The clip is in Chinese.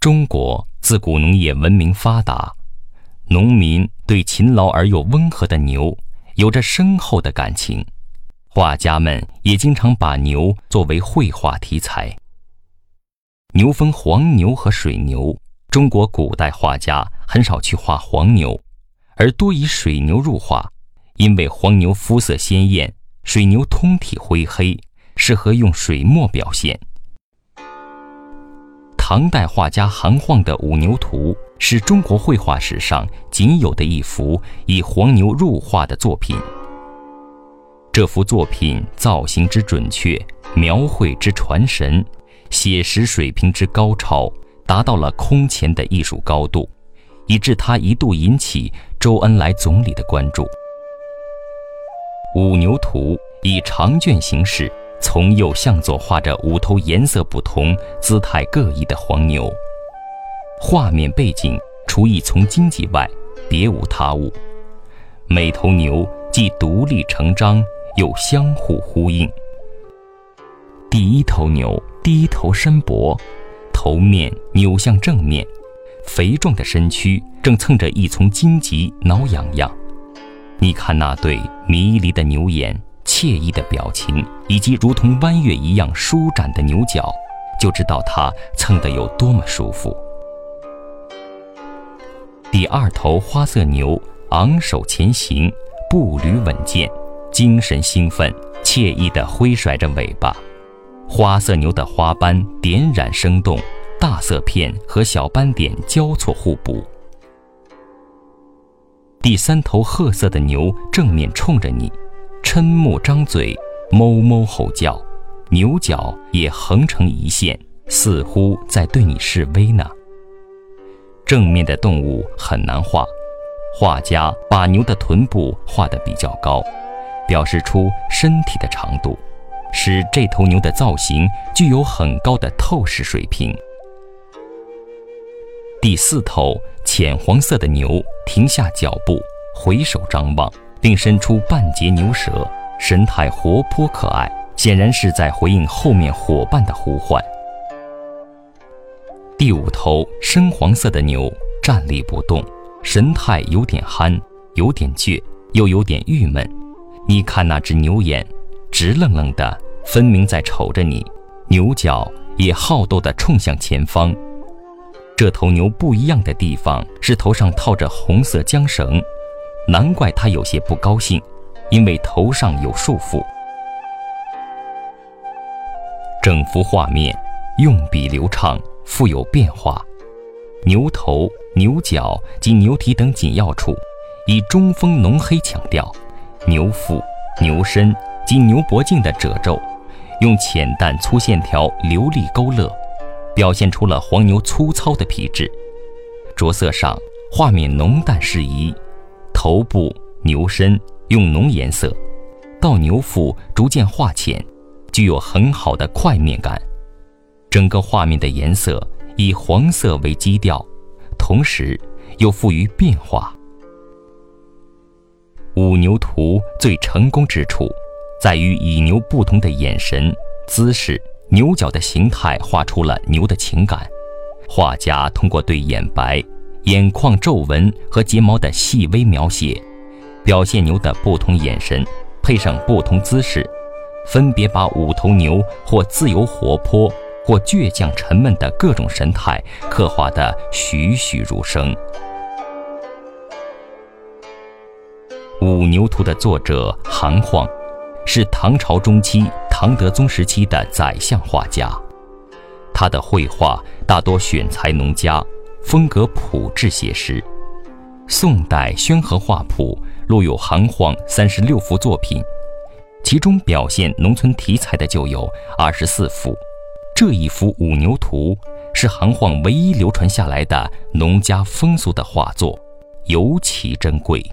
中国自古农业文明发达，农民对勤劳而又温和的牛有着深厚的感情，画家们也经常把牛作为绘画题材。牛分黄牛和水牛，中国古代画家很少去画黄牛，而多以水牛入画，因为黄牛肤色鲜艳，水牛通体灰黑，适合用水墨表现。唐代画家韩晃的《五牛图》是中国绘画史上仅有的一幅以黄牛入画的作品。这幅作品造型之准确，描绘之传神，写实水平之高超，达到了空前的艺术高度，以致他一度引起周恩来总理的关注。《五牛图》以长卷形式。从右向左画着五头颜色不同、姿态各异的黄牛。画面背景除一丛荆棘外，别无他物。每头牛既独立成章，又相互呼应。第一头牛低头伸脖，头面扭向正面，肥壮的身躯正蹭着一丛荆棘，挠痒痒。你看那对迷离的牛眼。惬意的表情，以及如同弯月一样舒展的牛角，就知道它蹭得有多么舒服。第二头花色牛昂首前行，步履稳健，精神兴奋，惬意地挥甩着尾巴。花色牛的花斑点染生动，大色片和小斑点交错互补。第三头褐色的牛正面冲着你。瞠目张嘴，哞哞吼叫，牛角也横成一线，似乎在对你示威呢。正面的动物很难画，画家把牛的臀部画得比较高，表示出身体的长度，使这头牛的造型具有很高的透视水平。第四头浅黄色的牛停下脚步，回首张望。并伸出半截牛舌，神态活泼可爱，显然是在回应后面伙伴的呼唤。第五头深黄色的牛站立不动，神态有点憨，有点倔，又有点郁闷。你看那只牛眼，直愣愣的，分明在瞅着你；牛角也好斗地冲向前方。这头牛不一样的地方是头上套着红色缰绳。难怪他有些不高兴，因为头上有束缚。整幅画面用笔流畅，富有变化。牛头、牛角及牛蹄等紧要处，以中锋浓黑强调；牛腹、牛身及牛脖颈的褶皱，用浅淡粗线条流利勾勒，表现出了黄牛粗糙的皮质。着色上，画面浓淡适宜。头部、牛身用浓颜色，到牛腹逐渐化浅，具有很好的块面感。整个画面的颜色以黄色为基调，同时又富于变化。五牛图最成功之处，在于以牛不同的眼神、姿势、牛角的形态，画出了牛的情感。画家通过对眼白。眼眶皱纹和睫毛的细微描写，表现牛的不同眼神，配上不同姿势，分别把五头牛或自由活泼，或倔强沉闷的各种神态刻画得栩栩如生。《五牛图》的作者韩晃，是唐朝中期唐德宗时期的宰相画家，他的绘画大多选材农家。风格朴质写实，宋代《宣和画谱》录有韩晃三十六幅作品，其中表现农村题材的就有二十四幅。这一幅《五牛图》是韩晃唯一流传下来的农家风俗的画作，尤其珍贵。